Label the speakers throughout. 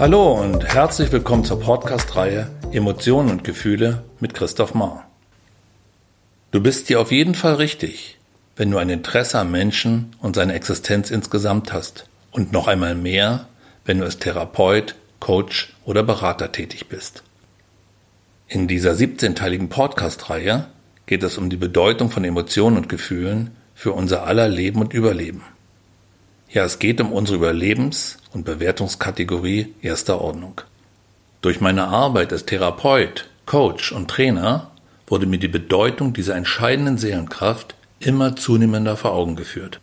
Speaker 1: Hallo und herzlich willkommen zur Podcast-Reihe Emotionen und Gefühle mit Christoph Mahr. Du bist hier auf jeden Fall richtig, wenn du ein Interesse am Menschen und seine Existenz insgesamt hast und noch einmal mehr, wenn du als Therapeut, Coach oder Berater tätig bist. In dieser 17-teiligen Podcast-Reihe geht es um die Bedeutung von Emotionen und Gefühlen für unser aller Leben und Überleben. Ja, es geht um unsere Überlebens- und Bewertungskategorie erster Ordnung. Durch meine Arbeit als Therapeut, Coach und Trainer wurde mir die Bedeutung dieser entscheidenden Seelenkraft immer zunehmender vor Augen geführt.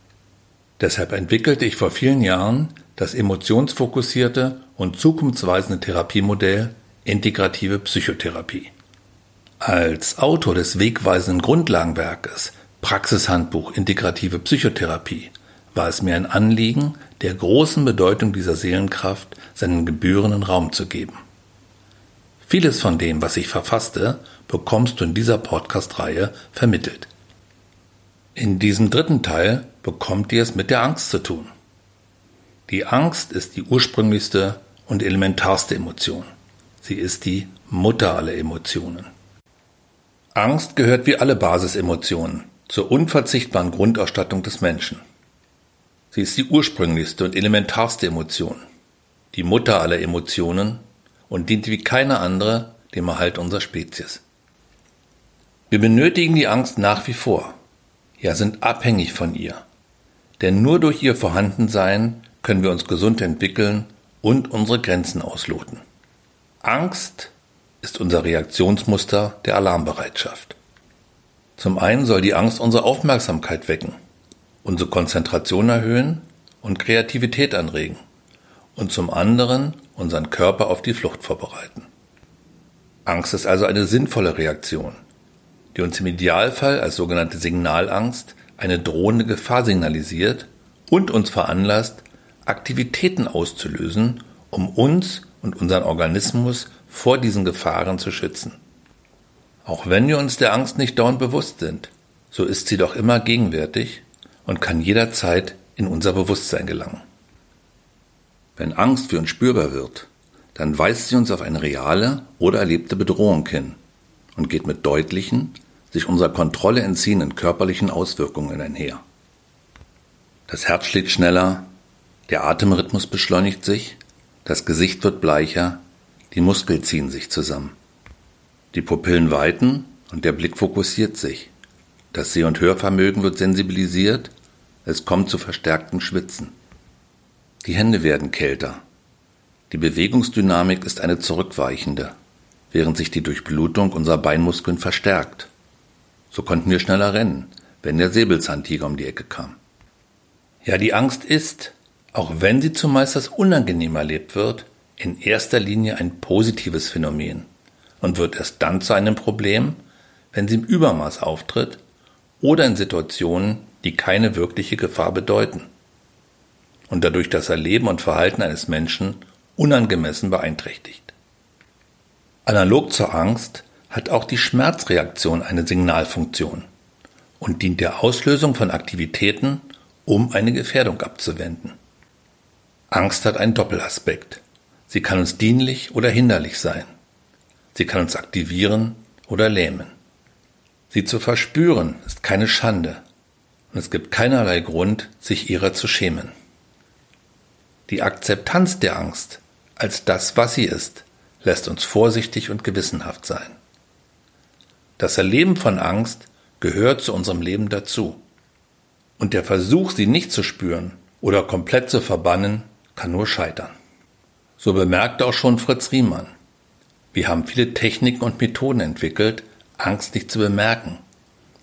Speaker 1: Deshalb entwickelte ich vor vielen Jahren das emotionsfokussierte und zukunftsweisende Therapiemodell Integrative Psychotherapie. Als Autor des wegweisenden Grundlagenwerkes Praxishandbuch Integrative Psychotherapie war es mir ein Anliegen, der großen Bedeutung dieser Seelenkraft seinen gebührenden Raum zu geben. Vieles von dem, was ich verfasste, bekommst du in dieser Podcast-Reihe vermittelt. In diesem dritten Teil bekommt ihr es mit der Angst zu tun. Die Angst ist die ursprünglichste und elementarste Emotion. Sie ist die Mutter aller Emotionen. Angst gehört wie alle Basisemotionen zur unverzichtbaren Grundausstattung des Menschen. Sie ist die ursprünglichste und elementarste Emotion, die Mutter aller Emotionen und dient wie keine andere dem Erhalt unserer Spezies. Wir benötigen die Angst nach wie vor, ja sind abhängig von ihr, denn nur durch ihr Vorhandensein können wir uns gesund entwickeln und unsere Grenzen ausloten. Angst ist unser Reaktionsmuster der Alarmbereitschaft. Zum einen soll die Angst unsere Aufmerksamkeit wecken unsere Konzentration erhöhen und Kreativität anregen und zum anderen unseren Körper auf die Flucht vorbereiten. Angst ist also eine sinnvolle Reaktion, die uns im Idealfall als sogenannte Signalangst eine drohende Gefahr signalisiert und uns veranlasst, Aktivitäten auszulösen, um uns und unseren Organismus vor diesen Gefahren zu schützen. Auch wenn wir uns der Angst nicht dauernd bewusst sind, so ist sie doch immer gegenwärtig und kann jederzeit in unser Bewusstsein gelangen. Wenn Angst für uns spürbar wird, dann weist sie uns auf eine reale oder erlebte Bedrohung hin und geht mit deutlichen, sich unserer Kontrolle entziehenden körperlichen Auswirkungen einher. Das Herz schlägt schneller, der Atemrhythmus beschleunigt sich, das Gesicht wird bleicher, die Muskeln ziehen sich zusammen. Die Pupillen weiten und der Blick fokussiert sich. Das Seh- und Hörvermögen wird sensibilisiert, es kommt zu verstärktem Schwitzen. Die Hände werden kälter. Die Bewegungsdynamik ist eine zurückweichende, während sich die Durchblutung unserer Beinmuskeln verstärkt. So konnten wir schneller rennen, wenn der Säbelzahntiger um die Ecke kam. Ja, die Angst ist, auch wenn sie zumeist als unangenehm erlebt wird, in erster Linie ein positives Phänomen und wird erst dann zu einem Problem, wenn sie im Übermaß auftritt oder in Situationen, die keine wirkliche Gefahr bedeuten und dadurch das Erleben und Verhalten eines Menschen unangemessen beeinträchtigt. Analog zur Angst hat auch die Schmerzreaktion eine Signalfunktion und dient der Auslösung von Aktivitäten, um eine Gefährdung abzuwenden. Angst hat einen Doppelaspekt. Sie kann uns dienlich oder hinderlich sein. Sie kann uns aktivieren oder lähmen. Sie zu verspüren ist keine Schande und es gibt keinerlei Grund, sich ihrer zu schämen. Die Akzeptanz der Angst als das, was sie ist, lässt uns vorsichtig und gewissenhaft sein. Das Erleben von Angst gehört zu unserem Leben dazu. Und der Versuch, sie nicht zu spüren oder komplett zu verbannen, kann nur scheitern. So bemerkte auch schon Fritz Riemann. Wir haben viele Techniken und Methoden entwickelt, Angst nicht zu bemerken,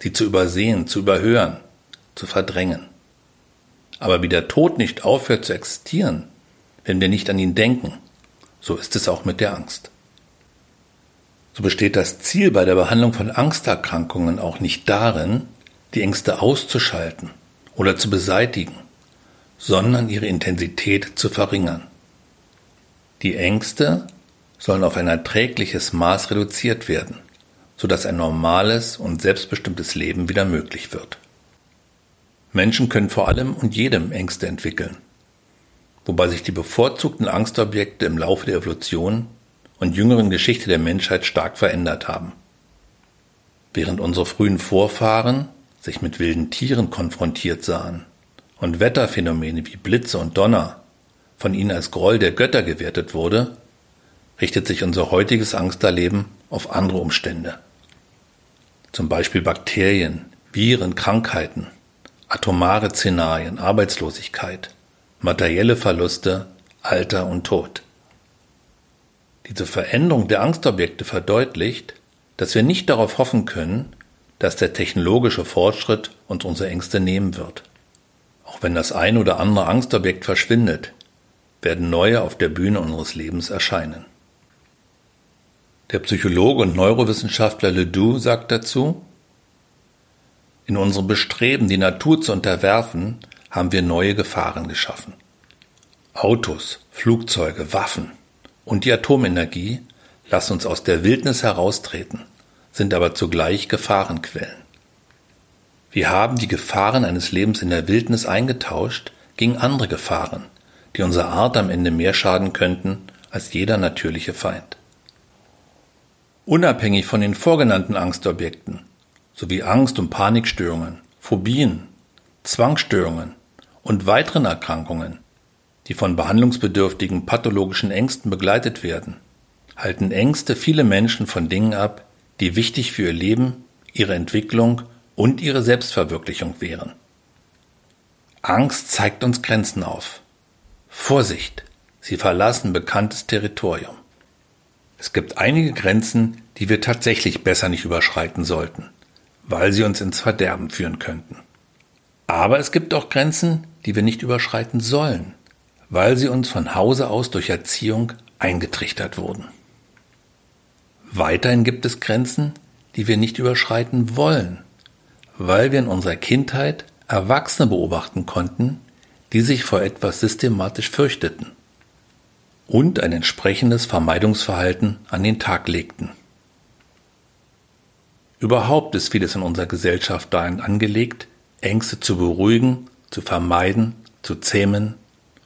Speaker 1: sie zu übersehen, zu überhören, zu verdrängen. Aber wie der Tod nicht aufhört zu existieren, wenn wir nicht an ihn denken, so ist es auch mit der Angst. So besteht das Ziel bei der Behandlung von Angsterkrankungen auch nicht darin, die Ängste auszuschalten oder zu beseitigen, sondern ihre Intensität zu verringern. Die Ängste sollen auf ein erträgliches Maß reduziert werden – sodass ein normales und selbstbestimmtes Leben wieder möglich wird. Menschen können vor allem und jedem Ängste entwickeln. wobei sich die bevorzugten Angstobjekte im Laufe der Evolution und jüngeren Geschichte der Menschheit stark verändert haben. Während unsere frühen Vorfahren sich mit wilden Tieren konfrontiert sahen und Wetterphänomene wie Blitze und Donner von ihnen als Groll der Götter gewertet wurde, richtet sich unser heutiges Angsterleben auf andere Umstände. Zum Beispiel Bakterien, Viren, Krankheiten, atomare Szenarien, Arbeitslosigkeit, materielle Verluste, Alter und Tod. Diese Veränderung der Angstobjekte verdeutlicht, dass wir nicht darauf hoffen können, dass der technologische Fortschritt uns unsere Ängste nehmen wird. Auch wenn das ein oder andere Angstobjekt verschwindet, werden neue auf der Bühne unseres Lebens erscheinen. Der Psychologe und Neurowissenschaftler Ledoux sagt dazu, in unserem Bestreben, die Natur zu unterwerfen, haben wir neue Gefahren geschaffen. Autos, Flugzeuge, Waffen und die Atomenergie lassen uns aus der Wildnis heraustreten, sind aber zugleich Gefahrenquellen. Wir haben die Gefahren eines Lebens in der Wildnis eingetauscht gegen andere Gefahren, die unserer Art am Ende mehr schaden könnten als jeder natürliche Feind. Unabhängig von den vorgenannten Angstobjekten sowie Angst- und Panikstörungen, Phobien, Zwangsstörungen und weiteren Erkrankungen, die von behandlungsbedürftigen pathologischen Ängsten begleitet werden, halten Ängste viele Menschen von Dingen ab, die wichtig für ihr Leben, ihre Entwicklung und ihre Selbstverwirklichung wären. Angst zeigt uns Grenzen auf. Vorsicht, sie verlassen bekanntes Territorium. Es gibt einige Grenzen, die wir tatsächlich besser nicht überschreiten sollten, weil sie uns ins Verderben führen könnten. Aber es gibt auch Grenzen, die wir nicht überschreiten sollen, weil sie uns von Hause aus durch Erziehung eingetrichtert wurden. Weiterhin gibt es Grenzen, die wir nicht überschreiten wollen, weil wir in unserer Kindheit Erwachsene beobachten konnten, die sich vor etwas systematisch fürchteten und ein entsprechendes Vermeidungsverhalten an den Tag legten. Überhaupt ist vieles in unserer Gesellschaft dahin angelegt, Ängste zu beruhigen, zu vermeiden, zu zähmen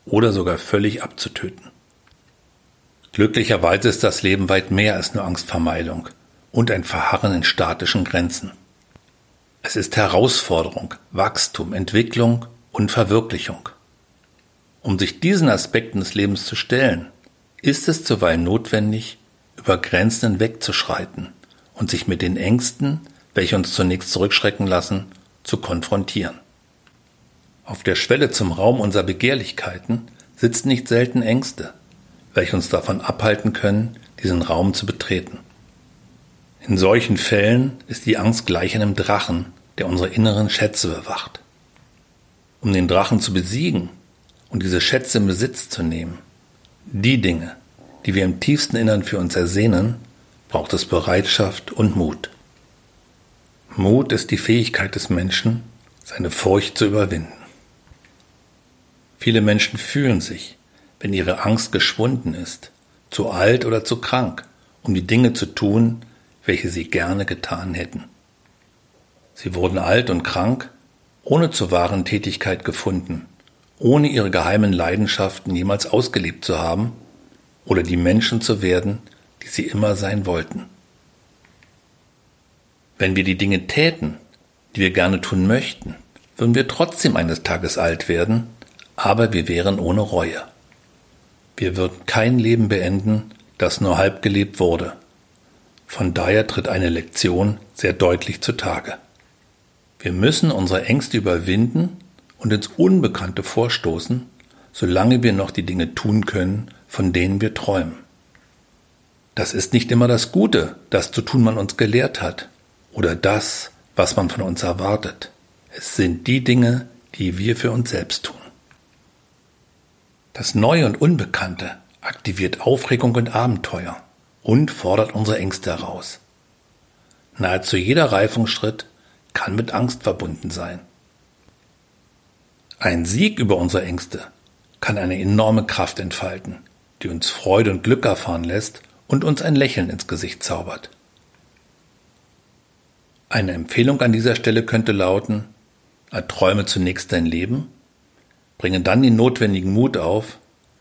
Speaker 1: oder sogar völlig abzutöten. Glücklicherweise ist das Leben weit mehr als nur Angstvermeidung und ein Verharren in statischen Grenzen. Es ist Herausforderung, Wachstum, Entwicklung und Verwirklichung. Um sich diesen Aspekten des Lebens zu stellen, ist es zuweilen notwendig, über Grenzen hinwegzuschreiten und sich mit den Ängsten, welche uns zunächst zurückschrecken lassen, zu konfrontieren. Auf der Schwelle zum Raum unserer Begehrlichkeiten sitzen nicht selten Ängste, welche uns davon abhalten können, diesen Raum zu betreten. In solchen Fällen ist die Angst gleich einem Drachen, der unsere inneren Schätze bewacht. Um den Drachen zu besiegen und diese Schätze in Besitz zu nehmen, die Dinge, die wir im tiefsten Innern für uns ersehnen, braucht es Bereitschaft und Mut. Mut ist die Fähigkeit des Menschen, seine Furcht zu überwinden. Viele Menschen fühlen sich, wenn ihre Angst geschwunden ist, zu alt oder zu krank, um die Dinge zu tun, welche sie gerne getan hätten. Sie wurden alt und krank, ohne zur wahren Tätigkeit gefunden ohne ihre geheimen Leidenschaften jemals ausgelebt zu haben oder die Menschen zu werden, die sie immer sein wollten. Wenn wir die Dinge täten, die wir gerne tun möchten, würden wir trotzdem eines Tages alt werden, aber wir wären ohne Reue. Wir würden kein Leben beenden, das nur halb gelebt wurde. Von daher tritt eine Lektion sehr deutlich zutage. Wir müssen unsere Ängste überwinden und ins Unbekannte vorstoßen, solange wir noch die Dinge tun können, von denen wir träumen. Das ist nicht immer das Gute, das zu tun man uns gelehrt hat, oder das, was man von uns erwartet. Es sind die Dinge, die wir für uns selbst tun. Das Neue und Unbekannte aktiviert Aufregung und Abenteuer und fordert unsere Ängste heraus. Nahezu jeder Reifungsschritt kann mit Angst verbunden sein. Ein Sieg über unsere Ängste kann eine enorme Kraft entfalten, die uns Freude und Glück erfahren lässt und uns ein Lächeln ins Gesicht zaubert. Eine Empfehlung an dieser Stelle könnte lauten, erträume zunächst dein Leben, bringe dann den notwendigen Mut auf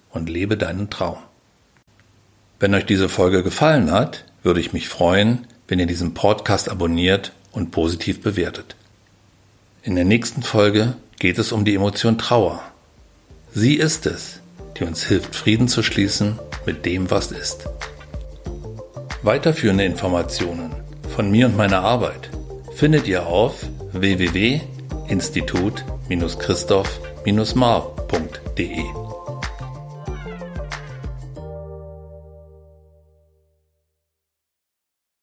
Speaker 1: und lebe deinen Traum. Wenn euch diese Folge gefallen hat, würde ich mich freuen, wenn ihr diesen Podcast abonniert und positiv bewertet. In der nächsten Folge geht es um die Emotion Trauer. Sie ist es, die uns hilft, Frieden zu schließen mit dem, was ist. Weiterführende Informationen von mir und meiner Arbeit findet ihr auf www.institut-christoph-mar.de.